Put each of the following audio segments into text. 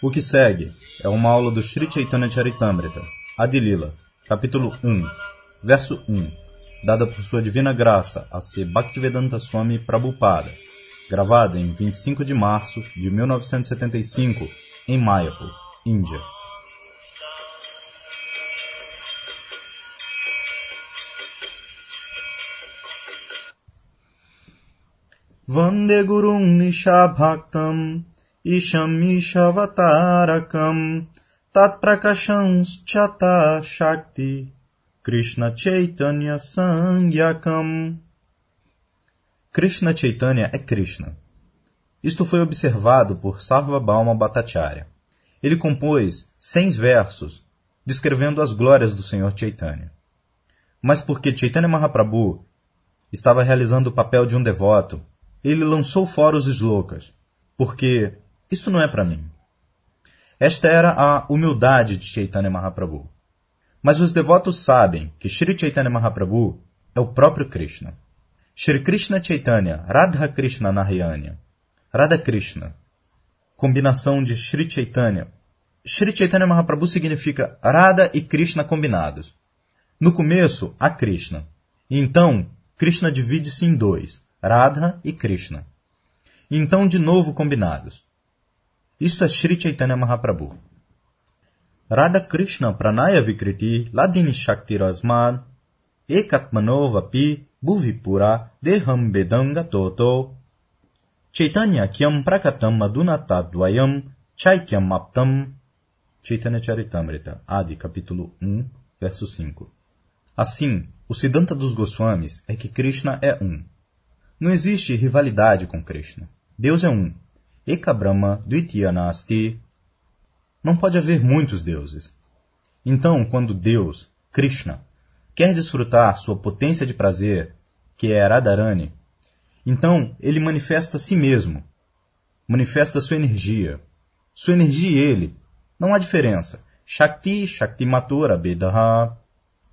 O que segue é uma aula do Sri Chaitanya Charitamrita, Adilila, capítulo 1, verso 1, dada por sua divina graça a C. Bhaktivedanta Swami Prabhupada, gravada em 25 de março de 1975 em Mayapur, Índia. Vande Gurum Nishabhaktam Isham Ishavatakam Tat Prakashans Chata Shakti Krishna Chaitanya Sangyakam Krishna Chaitanya é Krishna. Isto foi observado por Sarvabhauma Bhattacharya. Ele compôs cem versos descrevendo as glórias do Senhor Chaitanya. Mas porque Chaitanya Mahaprabhu estava realizando o papel de um devoto ele lançou fora os slokas, porque isso não é para mim. Esta era a humildade de Chaitanya Mahaprabhu. Mas os devotos sabem que Sri Chaitanya Mahaprabhu é o próprio Krishna. Shri Krishna Chaitanya Radha Krishna Narayanya. Radha Krishna. Combinação de Shri Chaitanya. Shri Chaitanya Mahaprabhu significa Radha e Krishna combinados. No começo, há Krishna. E então, Krishna divide-se em dois. Radha e Krishna. Então, de novo combinados. Isto é Sri Chaitanya Mahaprabhu. Radha Krishna Pranaya Vikriti Ladini Shakti Rasmad Ekatmano Vapi Bhuvipura Deham Bedanga Toto Chaitanya Kyam Prakatam Adunatadvayam Chaikyam Aptam Chaitanya Charitamrita, Adi, capítulo 1, verso 5. Assim, o Siddhanta dos Goswamis é que Krishna é um. Não existe rivalidade com Krishna. Deus é um. Eka Brahma Dvityanasti. Não pode haver muitos deuses. Então, quando Deus, Krishna, quer desfrutar sua potência de prazer, que é Radharani, então ele manifesta si mesmo, manifesta sua energia. Sua energia e ele. Não há diferença. Shakti, Shakti Matura, Bedaha.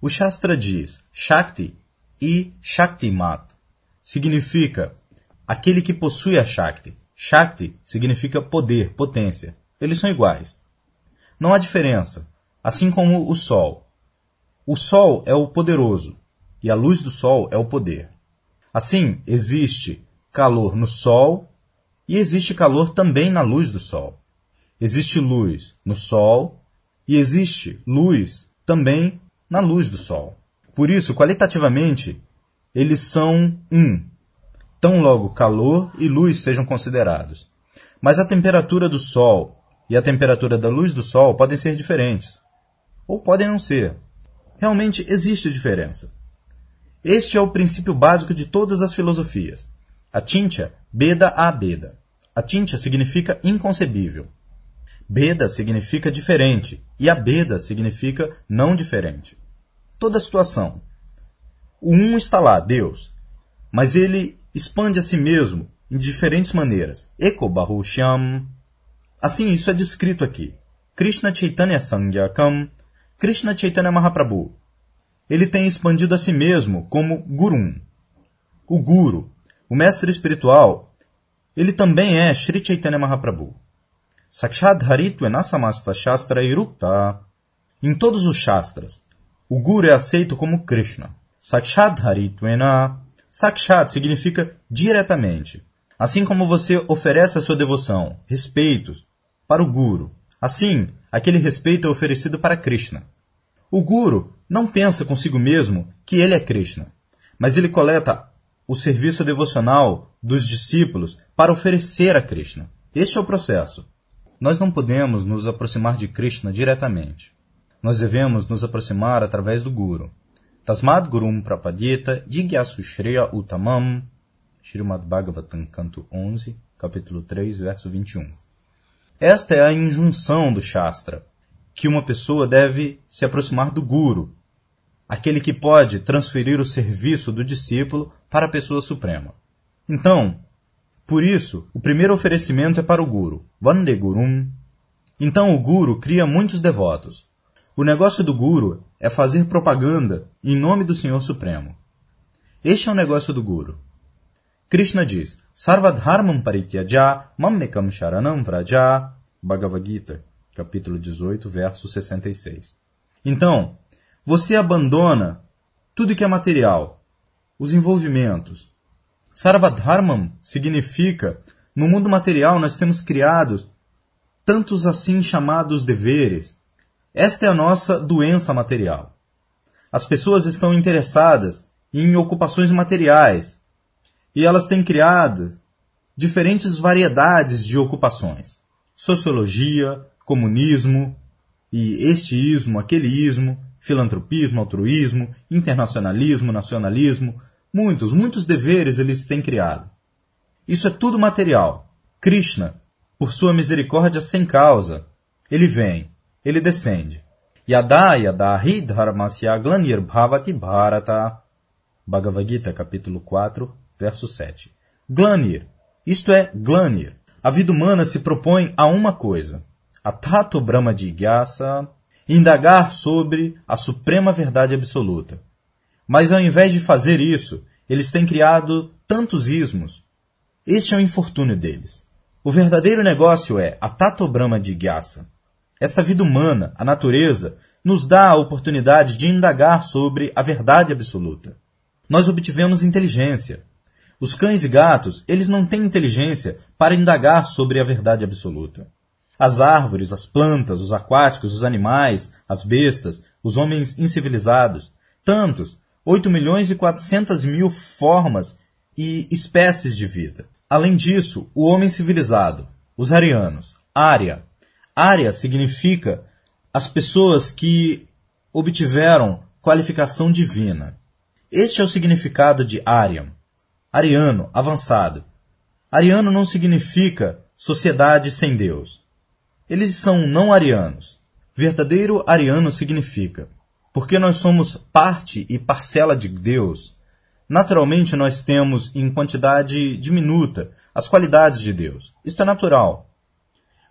O Shastra diz Shakti e Shaktimat significa aquele que possui a Shakti. Shakti significa poder, potência. Eles são iguais. Não há diferença, assim como o Sol. O Sol é o poderoso e a luz do Sol é o poder. Assim, existe calor no Sol e existe calor também na luz do Sol. Existe luz no Sol e existe luz também na luz do Sol. Por isso, qualitativamente, eles são um, tão logo calor e luz sejam considerados. Mas a temperatura do Sol e a temperatura da luz do Sol podem ser diferentes. Ou podem não ser. Realmente existe diferença. Este é o princípio básico de todas as filosofias. A tincha, beda a beda. A tincha significa inconcebível. Beda significa diferente e a beda significa não diferente. Toda situação, o um está lá, Deus, mas ele expande a si mesmo em diferentes maneiras. Eko Bahusham. Assim, isso é descrito aqui. Krishna Chaitanya Sangyakam, Krishna Chaitanya Mahaprabhu. Ele tem expandido a si mesmo como Gurum. O Guru, o mestre espiritual, ele também é Sri Chaitanya Mahaprabhu. Sakshad Haritva Samasta Shastra Irukta. Em todos os Shastras, o Guru é aceito como Krishna. Sakshat Haritvena. Sakshat significa diretamente. Assim como você oferece a sua devoção, respeitos, para o Guru, assim, aquele respeito é oferecido para Krishna. O Guru não pensa consigo mesmo que ele é Krishna, mas ele coleta o serviço devocional dos discípulos para oferecer a Krishna. Este é o processo. Nós não podemos nos aproximar de Krishna diretamente. Nós devemos nos aproximar através do Guru. Tasmad Gurum Prapadyeta Jigyasu Shreya Utamam Srimad Bhagavatam, canto 11, capítulo 3, verso 21. Esta é a injunção do Shastra, que uma pessoa deve se aproximar do Guru, aquele que pode transferir o serviço do discípulo para a pessoa suprema. Então, por isso, o primeiro oferecimento é para o Guru, Vande Gurum. Então o Guru cria muitos devotos. O negócio do Guru é fazer propaganda em nome do Senhor Supremo. Este é o negócio do Guru. Krishna diz, Sarvadharmam parityaja mammekam sharanam vraja Bhagavad Gita, capítulo 18, verso 66. Então, você abandona tudo que é material, os envolvimentos. Sarvadharmam significa, no mundo material nós temos criados tantos assim chamados deveres. Esta é a nossa doença material. As pessoas estão interessadas em ocupações materiais e elas têm criado diferentes variedades de ocupações. Sociologia, comunismo e este ismo, aquele ismo, filantropismo, altruísmo, internacionalismo, nacionalismo, muitos, muitos deveres eles têm criado. Isso é tudo material. Krishna, por sua misericórdia sem causa, ele vem, ele descende. Yada yada hi glanir bhavati bharata. Bhagavad Gita, capítulo 4, verso 7. Glanir, isto é, glanir. A vida humana se propõe a uma coisa, a Tato Brahma Jigyasa, indagar sobre a suprema verdade absoluta. Mas ao invés de fazer isso, eles têm criado tantos ismos. Este é o infortúnio deles. O verdadeiro negócio é a Tato Brahma Jigyasa. Esta vida humana, a natureza, nos dá a oportunidade de indagar sobre a verdade absoluta. Nós obtivemos inteligência. Os cães e gatos, eles não têm inteligência para indagar sobre a verdade absoluta. As árvores, as plantas, os aquáticos, os animais, as bestas, os homens incivilizados, tantos, 8 milhões e 400 mil formas e espécies de vida. Além disso, o homem civilizado, os arianos, Arya. Arya significa as pessoas que obtiveram qualificação divina. Este é o significado de Aryan. Ariano, avançado. Ariano não significa sociedade sem Deus. Eles são não arianos. Verdadeiro ariano significa, porque nós somos parte e parcela de Deus, naturalmente nós temos em quantidade diminuta as qualidades de Deus. Isto é natural.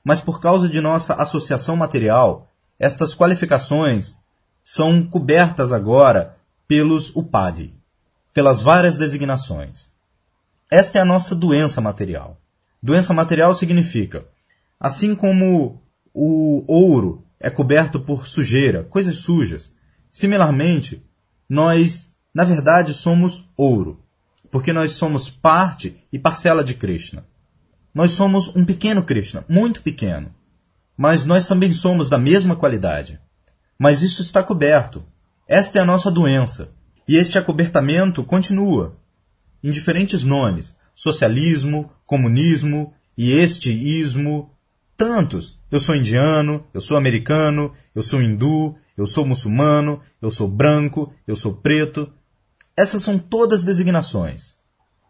Mas por causa de nossa associação material, estas qualificações são cobertas agora pelos upadi, pelas várias designações. Esta é a nossa doença material. Doença material significa Assim como o ouro é coberto por sujeira, coisas sujas, similarmente, nós, na verdade, somos ouro, porque nós somos parte e parcela de Krishna. Nós somos um pequeno Krishna, muito pequeno, mas nós também somos da mesma qualidade. Mas isso está coberto. Esta é a nossa doença. E este acobertamento continua, em diferentes nomes: socialismo, comunismo e este ismo, Tantos. Eu sou indiano, eu sou americano, eu sou hindu, eu sou muçulmano, eu sou branco, eu sou preto. Essas são todas designações.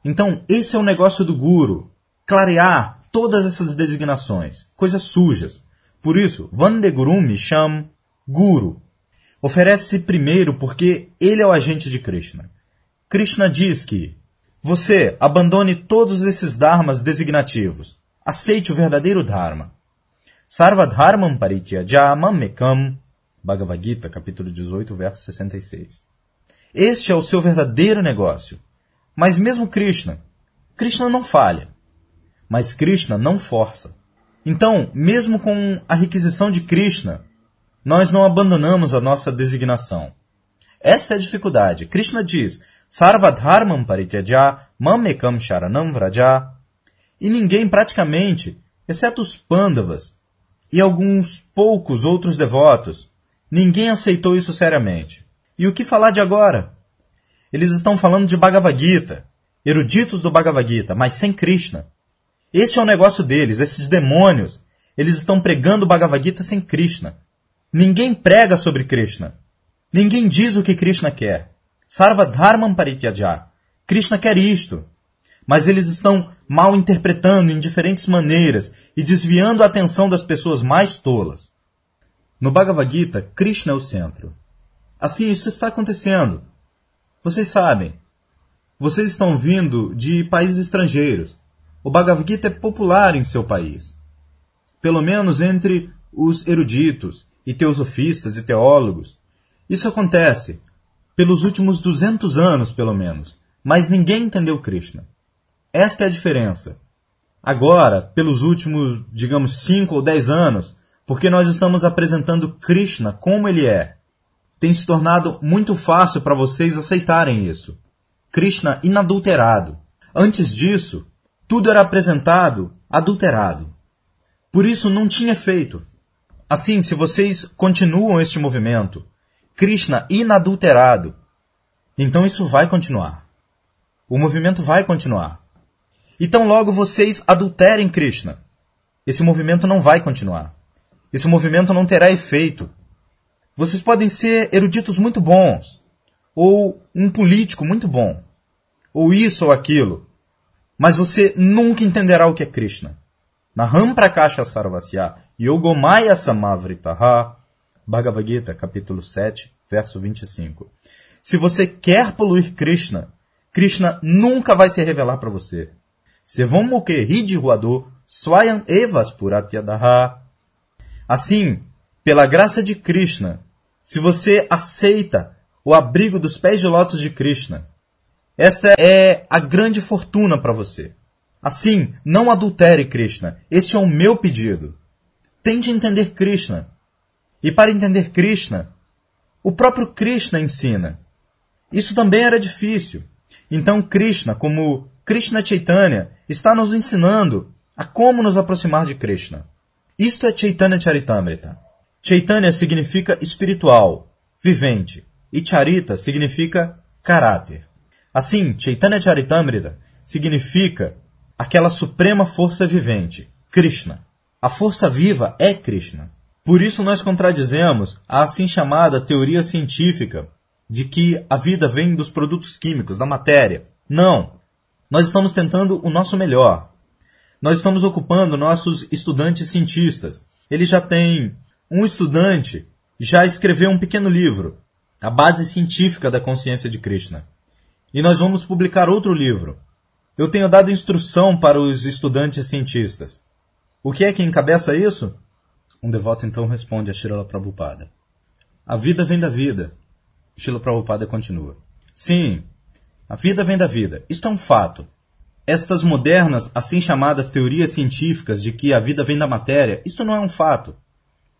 Então, esse é o negócio do guru. Clarear todas essas designações, coisas sujas. Por isso, Vande Guru me chama Guru. Oferece-se primeiro porque ele é o agente de Krishna. Krishna diz que você abandone todos esses dharmas designativos. Aceite o verdadeiro Dharma. Sarvadharmam parityaja mamekam. Bhagavad Gita, capítulo 18, verso 66. Este é o seu verdadeiro negócio. Mas mesmo Krishna, Krishna não falha. Mas Krishna não força. Então, mesmo com a requisição de Krishna, nós não abandonamos a nossa designação. Esta é a dificuldade. Krishna diz, Sarvadharmam parityaja mamekam sharanam vraja e ninguém praticamente, exceto os Pandavas e alguns poucos outros devotos, ninguém aceitou isso seriamente. E o que falar de agora? Eles estão falando de Bhagavad Gita, eruditos do Bhagavad Gita, mas sem Krishna. Esse é o negócio deles, esses demônios. Eles estão pregando Bhagavad Gita sem Krishna. Ninguém prega sobre Krishna. Ninguém diz o que Krishna quer. Sarva Dharmam Parityaja. Krishna quer isto mas eles estão mal interpretando em diferentes maneiras e desviando a atenção das pessoas mais tolas. No Bhagavad Gita, Krishna é o centro. Assim, isso está acontecendo. Vocês sabem. Vocês estão vindo de países estrangeiros. O Bhagavad Gita é popular em seu país. Pelo menos entre os eruditos e teosofistas e teólogos. Isso acontece pelos últimos 200 anos, pelo menos. Mas ninguém entendeu Krishna. Esta é a diferença. agora, pelos últimos, digamos, 5 ou 10 anos, porque nós estamos apresentando Krishna como ele é. Tem se tornado muito fácil para vocês aceitarem isso. Krishna inadulterado. Antes disso, tudo era apresentado adulterado. Por isso não tinha efeito. Assim, se vocês continuam este movimento, Krishna inadulterado, então isso vai continuar. O movimento vai continuar. Então logo vocês adulterem Krishna. Esse movimento não vai continuar. Esse movimento não terá efeito. Vocês podem ser eruditos muito bons, ou um político muito bom, ou isso ou aquilo, mas você nunca entenderá o que é Krishna. Naham Prakasha Sarvasya Yogomaya Samavritaha Bhagavad Gita, capítulo 7, verso 25. Se você quer poluir Krishna, Krishna nunca vai se revelar para você. Sevomuke Hidi Ruador Swayam Evas Puratyadaha Assim, pela graça de Krishna, se você aceita o abrigo dos pés de lótus de Krishna, esta é a grande fortuna para você. Assim, não adultere Krishna. Este é o meu pedido. Tente entender Krishna. E para entender Krishna, o próprio Krishna ensina. Isso também era difícil. Então Krishna, como Krishna Chaitanya, está nos ensinando a como nos aproximar de Krishna. Isto é Chaitanya Charitamrita. Chaitanya significa espiritual, vivente, e Charita significa caráter. Assim, Chaitanya Charitamrita significa aquela suprema força vivente, Krishna. A força viva é Krishna. Por isso nós contradizemos a assim chamada teoria científica de que a vida vem dos produtos químicos, da matéria. Não! Nós estamos tentando o nosso melhor nós estamos ocupando nossos estudantes cientistas. Ele já tem um estudante, já escreveu um pequeno livro, A Base Científica da Consciência de Krishna. E nós vamos publicar outro livro. Eu tenho dado instrução para os estudantes cientistas. O que é que encabeça isso? Um devoto então responde a Srila Prabhupada. A vida vem da vida. Srila Prabhupada continua. Sim, a vida vem da vida. Isto é um fato. Estas modernas, assim chamadas teorias científicas de que a vida vem da matéria, isto não é um fato.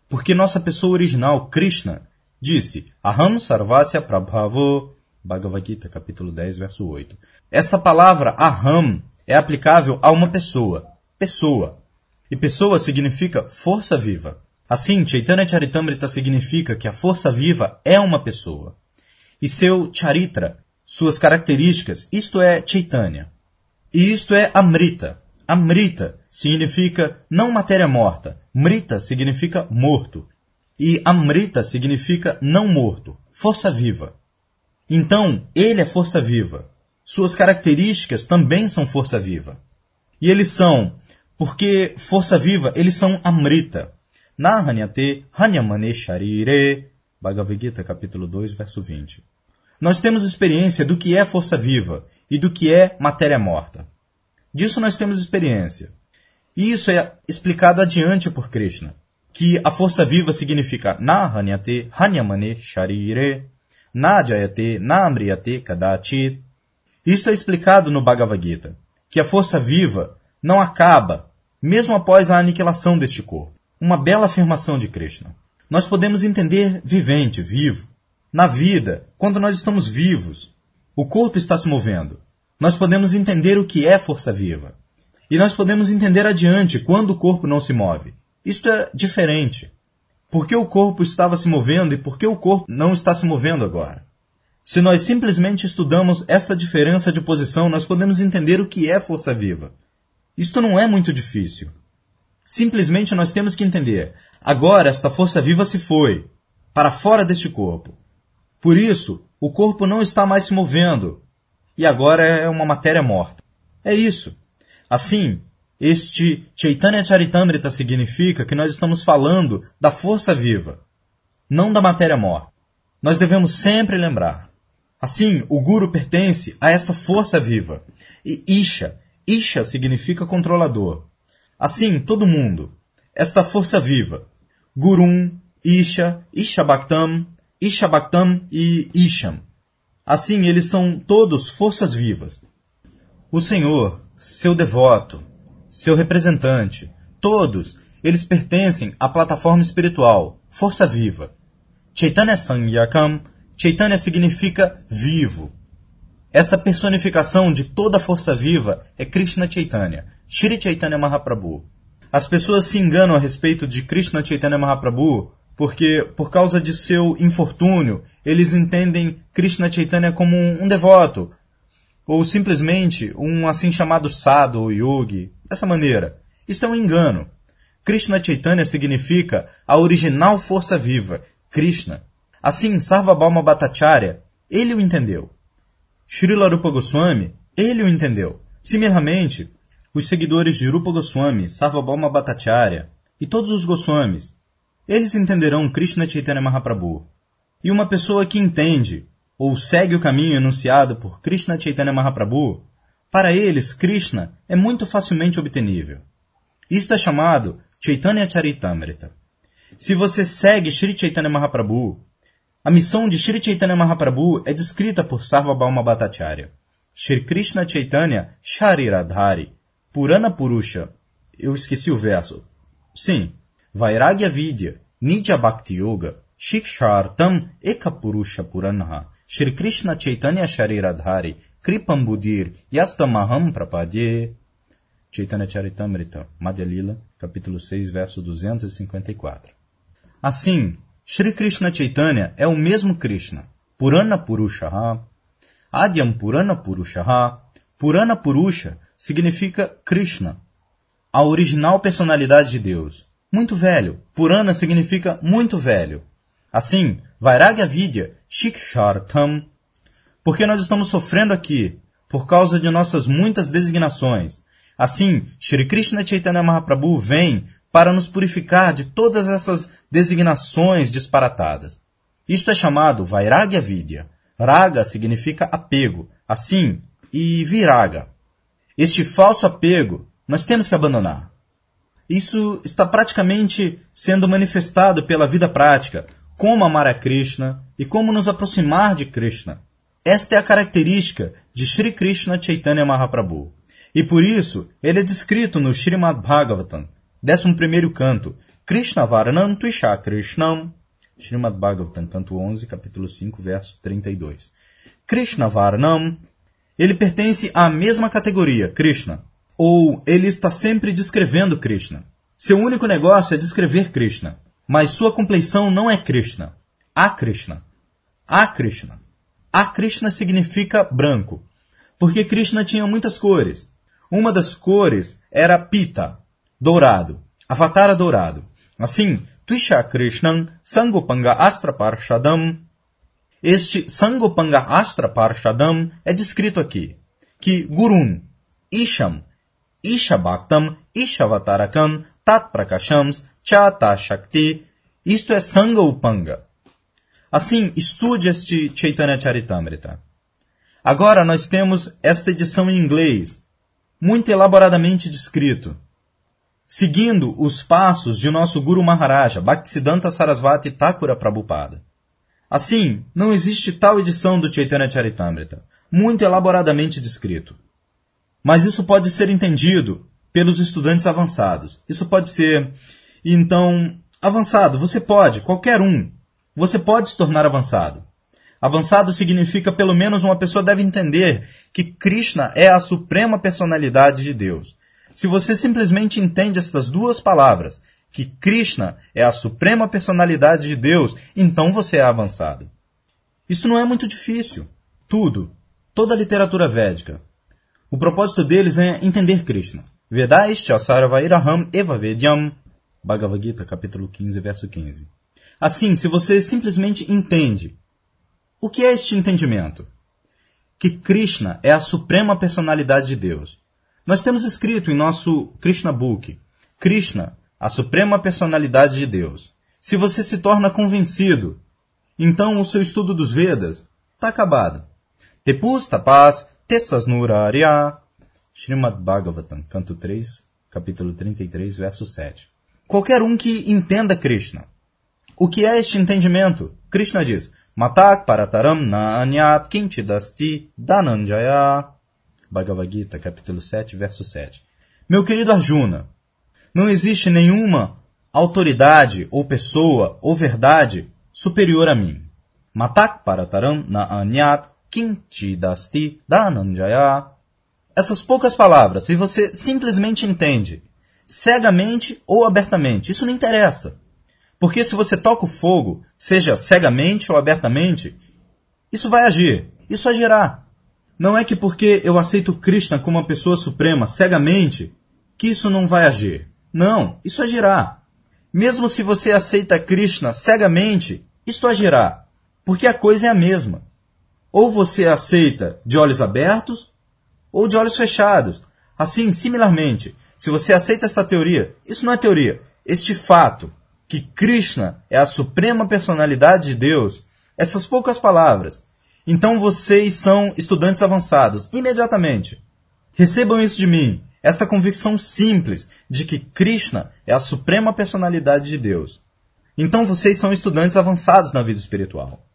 Porque nossa pessoa original, Krishna, disse Aham Sarvasya Prabhavo, Bhagavad Gita, capítulo 10, verso 8. Esta palavra Aham é aplicável a uma pessoa, pessoa. E pessoa significa força viva. Assim, Chaitanya Charitamrita significa que a força viva é uma pessoa. E seu charitra, suas características, isto é Chaitanya. E isto é Amrita. Amrita significa não matéria morta. Mrita significa morto. E Amrita significa não morto, força viva. Então, ele é força viva. Suas características também são força viva. E eles são, porque força viva, eles são Amrita. Nahanyate Hanyamane Sharire. Bhagavad Gita, capítulo 2, verso 20. Nós temos experiência do que é força viva e do que é matéria morta. Disso nós temos experiência. E isso é explicado adiante por Krishna, que a força viva significa na hanyate hanyamane sharire, na jayate na kadachit. Isto é explicado no Bhagavad Gita, que a força viva não acaba, mesmo após a aniquilação deste corpo. Uma bela afirmação de Krishna. Nós podemos entender vivente, vivo. Na vida, quando nós estamos vivos, o corpo está se movendo. Nós podemos entender o que é força viva. E nós podemos entender adiante quando o corpo não se move. Isto é diferente. Por que o corpo estava se movendo e por que o corpo não está se movendo agora? Se nós simplesmente estudamos esta diferença de posição, nós podemos entender o que é força viva. Isto não é muito difícil. Simplesmente nós temos que entender. Agora esta força viva se foi para fora deste corpo. Por isso, o corpo não está mais se movendo, e agora é uma matéria morta. É isso. Assim, este Chaitanya Charitamrita significa que nós estamos falando da força viva, não da matéria morta. Nós devemos sempre lembrar. Assim, o Guru pertence a esta força viva. E Isha, Isha significa controlador. Assim, todo mundo, esta força viva. Gurum, Isha, Isha Bhaktam, Isha Bhaktam e Isham. Assim, eles são todos forças vivas. O Senhor, seu devoto, seu representante, todos, eles pertencem à plataforma espiritual, força viva. Chaitanya Sangyakam, Chaitanya significa vivo. Esta personificação de toda a força viva é Krishna Chaitanya, Shri Chaitanya Mahaprabhu. As pessoas se enganam a respeito de Krishna Chaitanya Mahaprabhu porque, por causa de seu infortúnio, eles entendem Krishna Chaitanya como um, um devoto, ou simplesmente um assim chamado sadhu ou yogi, dessa maneira. Isto é um engano. Krishna Chaitanya significa a original força viva, Krishna. Assim, Sarvabhauma Bhattacharya, ele o entendeu. Srila Rupa Goswami, ele o entendeu. Similarmente, os seguidores de Rupa Goswami, Sarvabhauma Bhattacharya e todos os Goswamis, eles entenderão Krishna Chaitanya Mahaprabhu. E uma pessoa que entende ou segue o caminho enunciado por Krishna Chaitanya Mahaprabhu, para eles Krishna é muito facilmente obtenível. Isto é chamado Chaitanya Charitamrita. Se você segue Sri Chaitanya Mahaprabhu, a missão de Sri Chaitanya Mahaprabhu é descrita por Sarvabhauma Bhattacharya. Shri Krishna Chaitanya Shariradhari, Purana Purusha. Eu esqueci o verso. Sim, Vairagya Vidya, Nitya Bhakti Yoga, Shikshartam Ekapurusha Puranaha, Shri Krishna Chaitanya Shariradhari, Kripam Budir, Yastamaham Prapadye. Chaitanya Charitamrita, Madhya Lila, capítulo 6, verso 254. Assim, Shri Krishna Chaitanya é o mesmo Krishna, Purana Purushaha, Adyam Purana Purushaha. Purana Purusha significa Krishna, a original personalidade de Deus. Muito velho. Purana significa muito velho. Assim, Vairagya Vidya, Shikshartam, porque nós estamos sofrendo aqui por causa de nossas muitas designações. Assim, Shri Krishna Chaitanya Mahaprabhu vem para nos purificar de todas essas designações disparatadas. Isto é chamado Vairagya Vidya. Raga significa apego, assim, e viraga. Este falso apego nós temos que abandonar. Isso está praticamente sendo manifestado pela vida prática, como amar a Krishna e como nos aproximar de Krishna. Esta é a característica de Sri Krishna Chaitanya Mahaprabhu. E por isso, ele é descrito no Srimad Bhagavatam, 11 canto, Krishna Varanam Tuisha Krishnam, Srimad Bhagavatam, canto 11, capítulo 5, verso 32. Krishna Varanam, ele pertence à mesma categoria, Krishna, ou ele está sempre descrevendo Krishna. Seu único negócio é descrever Krishna, mas sua compleição não é Krishna. A Krishna. A Krishna. A Krishna significa branco, porque Krishna tinha muitas cores. Uma das cores era Pita, dourado, avatara dourado. Assim, Twisha Krishnan Sangopanga Astra Parshadam. Este Sangopanga Astra Parshadam é descrito aqui, que Gurun, Isham, Ishabhaktam, Ishavatarakam, Tat Prakashams, Chata Shakti, isto é Sanga Upanga. Assim, estude este Chaitanya Charitamrita. Agora nós temos esta edição em inglês, muito elaboradamente descrito, seguindo os passos de nosso Guru Maharaja, Bhaktisiddhanta Sarasvati Thakura Prabhupada. Assim, não existe tal edição do Chaitanya Charitamrita, muito elaboradamente descrito. Mas isso pode ser entendido pelos estudantes avançados. Isso pode ser, então, avançado, você pode, qualquer um, você pode se tornar avançado. Avançado significa pelo menos uma pessoa deve entender que Krishna é a suprema personalidade de Deus. Se você simplesmente entende essas duas palavras, que Krishna é a suprema personalidade de Deus, então você é avançado. Isso não é muito difícil. Tudo, toda a literatura védica, o propósito deles é entender Krishna. Vedaischa Sarvairaham Eva Vedyam. Bhagavad Gita, capítulo 15, verso 15. Assim, se você simplesmente entende, o que é este entendimento? Que Krishna é a suprema personalidade de Deus. Nós temos escrito em nosso Krishna Book, Krishna, a suprema personalidade de Deus. Se você se torna convencido, então o seu estudo dos Vedas está acabado. Tepus tapas Tessasnurarya, Srimad Bhagavatam, canto 3, capítulo 33, verso 7. Qualquer um que entenda Krishna. O que é este entendimento? Krishna diz, Matak parataram na anyat kinchidasti dananjaya. Bhagavad Gita, capítulo 7, verso 7. Meu querido Arjuna, não existe nenhuma autoridade ou pessoa ou verdade superior a mim. Matak parataram na anyat kinchidasti dananjaya. Essas poucas palavras, se você simplesmente entende, cegamente ou abertamente, isso não interessa. Porque se você toca o fogo, seja cegamente ou abertamente, isso vai agir, isso agirá. Não é que porque eu aceito Krishna como uma pessoa suprema cegamente, que isso não vai agir. Não, isso agirá. Mesmo se você aceita Krishna cegamente, isto agirá, porque a coisa é a mesma. Ou você aceita de olhos abertos, ou de olhos fechados. Assim, similarmente, se você aceita esta teoria, isso não é teoria, este fato, que Krishna é a suprema personalidade de Deus, essas poucas palavras, então vocês são estudantes avançados, imediatamente. Recebam isso de mim esta convicção simples de que Krishna é a suprema personalidade de Deus. Então vocês são estudantes avançados na vida espiritual.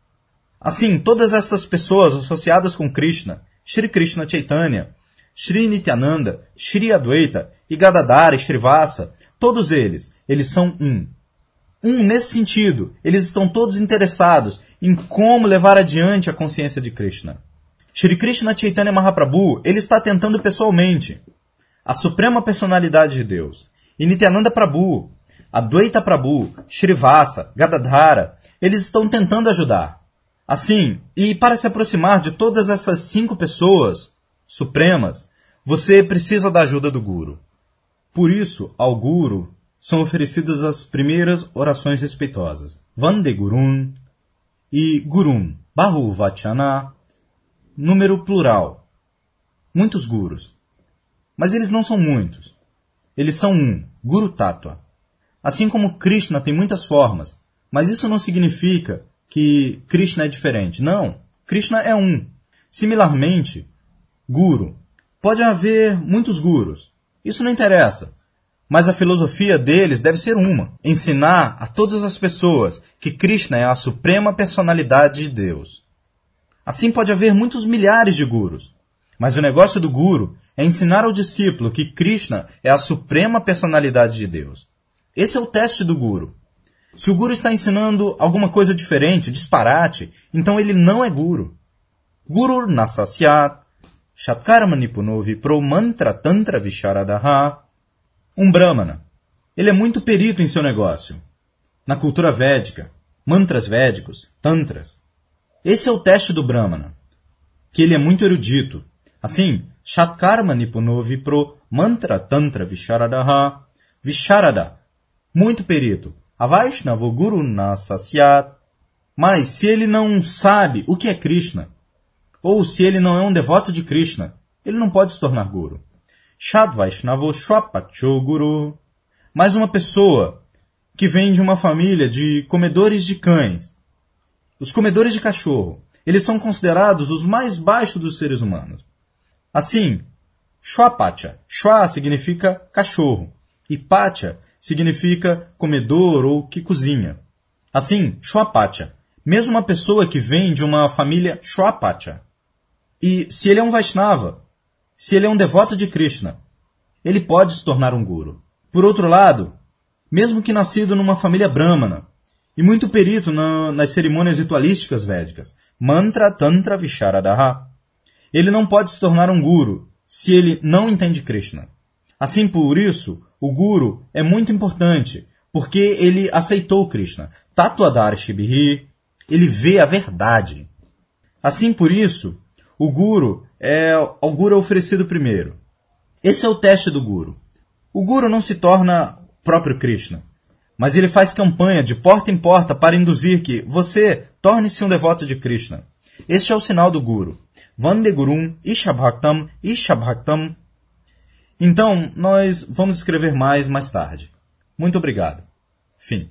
Assim, todas estas pessoas associadas com Krishna, Shri Krishna Chaitanya, Shri Nityananda, Shri Adwaita e Gadadara Srivasa, todos eles, eles são um. Um nesse sentido, eles estão todos interessados em como levar adiante a consciência de Krishna. Shri Krishna Chaitanya Mahaprabhu, ele está tentando pessoalmente, a suprema personalidade de Deus. E Nityananda Prabhu, Adwaita Prabhu, Srivasa, Gadadhara, eles estão tentando ajudar. Assim, e para se aproximar de todas essas cinco pessoas supremas, você precisa da ajuda do Guru. Por isso, ao Guru são oferecidas as primeiras orações respeitosas. Vande Gurun e Gurun, Bahu Vachana, número plural. Muitos gurus. Mas eles não são muitos. Eles são um, Guru Tattva. Assim como Krishna tem muitas formas, mas isso não significa que Krishna é diferente. Não, Krishna é um. Similarmente, Guru. Pode haver muitos gurus. Isso não interessa. Mas a filosofia deles deve ser uma: ensinar a todas as pessoas que Krishna é a suprema personalidade de Deus. Assim pode haver muitos milhares de gurus, mas o negócio do guru é ensinar ao discípulo que Krishna é a suprema personalidade de Deus. Esse é o teste do guru. Se o guru está ensinando alguma coisa diferente, disparate, então ele não é guru. Guru nasasyat, shatkarma nipunovi pro mantra tantra visharadaha. Um brahmana. Ele é muito perito em seu negócio. Na cultura védica, mantras védicos, tantras. Esse é o teste do brahmana. Que ele é muito erudito. Assim, Shatkarma Nipunovi pro Mantra Tantra Visharadaha. Visharada, muito perito. Avaishnava Guru Nasasyat. Mas se ele não sabe o que é Krishna, ou se ele não é um devoto de Krishna, ele não pode se tornar Guru. Shadvaishnavo Shwapacho Guru. Mais uma pessoa que vem de uma família de comedores de cães. Os comedores de cachorro. Eles são considerados os mais baixos dos seres humanos. Assim, Shwapacha. Shwa significa cachorro e Pacha significa comedor ou que cozinha. Assim, Shwapacha. Mesmo uma pessoa que vem de uma família Shwapacha. E se ele é um Vaishnava, se ele é um devoto de Krishna, ele pode se tornar um guru. Por outro lado, mesmo que nascido numa família brahmana, e muito perito na, nas cerimônias ritualísticas védicas, mantra, tantra, visharadaha, ele não pode se tornar um guru se ele não entende Krishna. Assim, por isso, o guru é muito importante, porque ele aceitou Krishna. Tatuadar Shibhi, ele vê a verdade. Assim, por isso, o guru é o guru é oferecido primeiro. Esse é o teste do guru. O guru não se torna próprio Krishna, mas ele faz campanha de porta em porta para induzir que você torne-se um devoto de Krishna. Este é o sinal do guru. Vande Gurum Ishabhaktam Ishabhaktam. Então, nós vamos escrever mais mais tarde. Muito obrigado. Fim.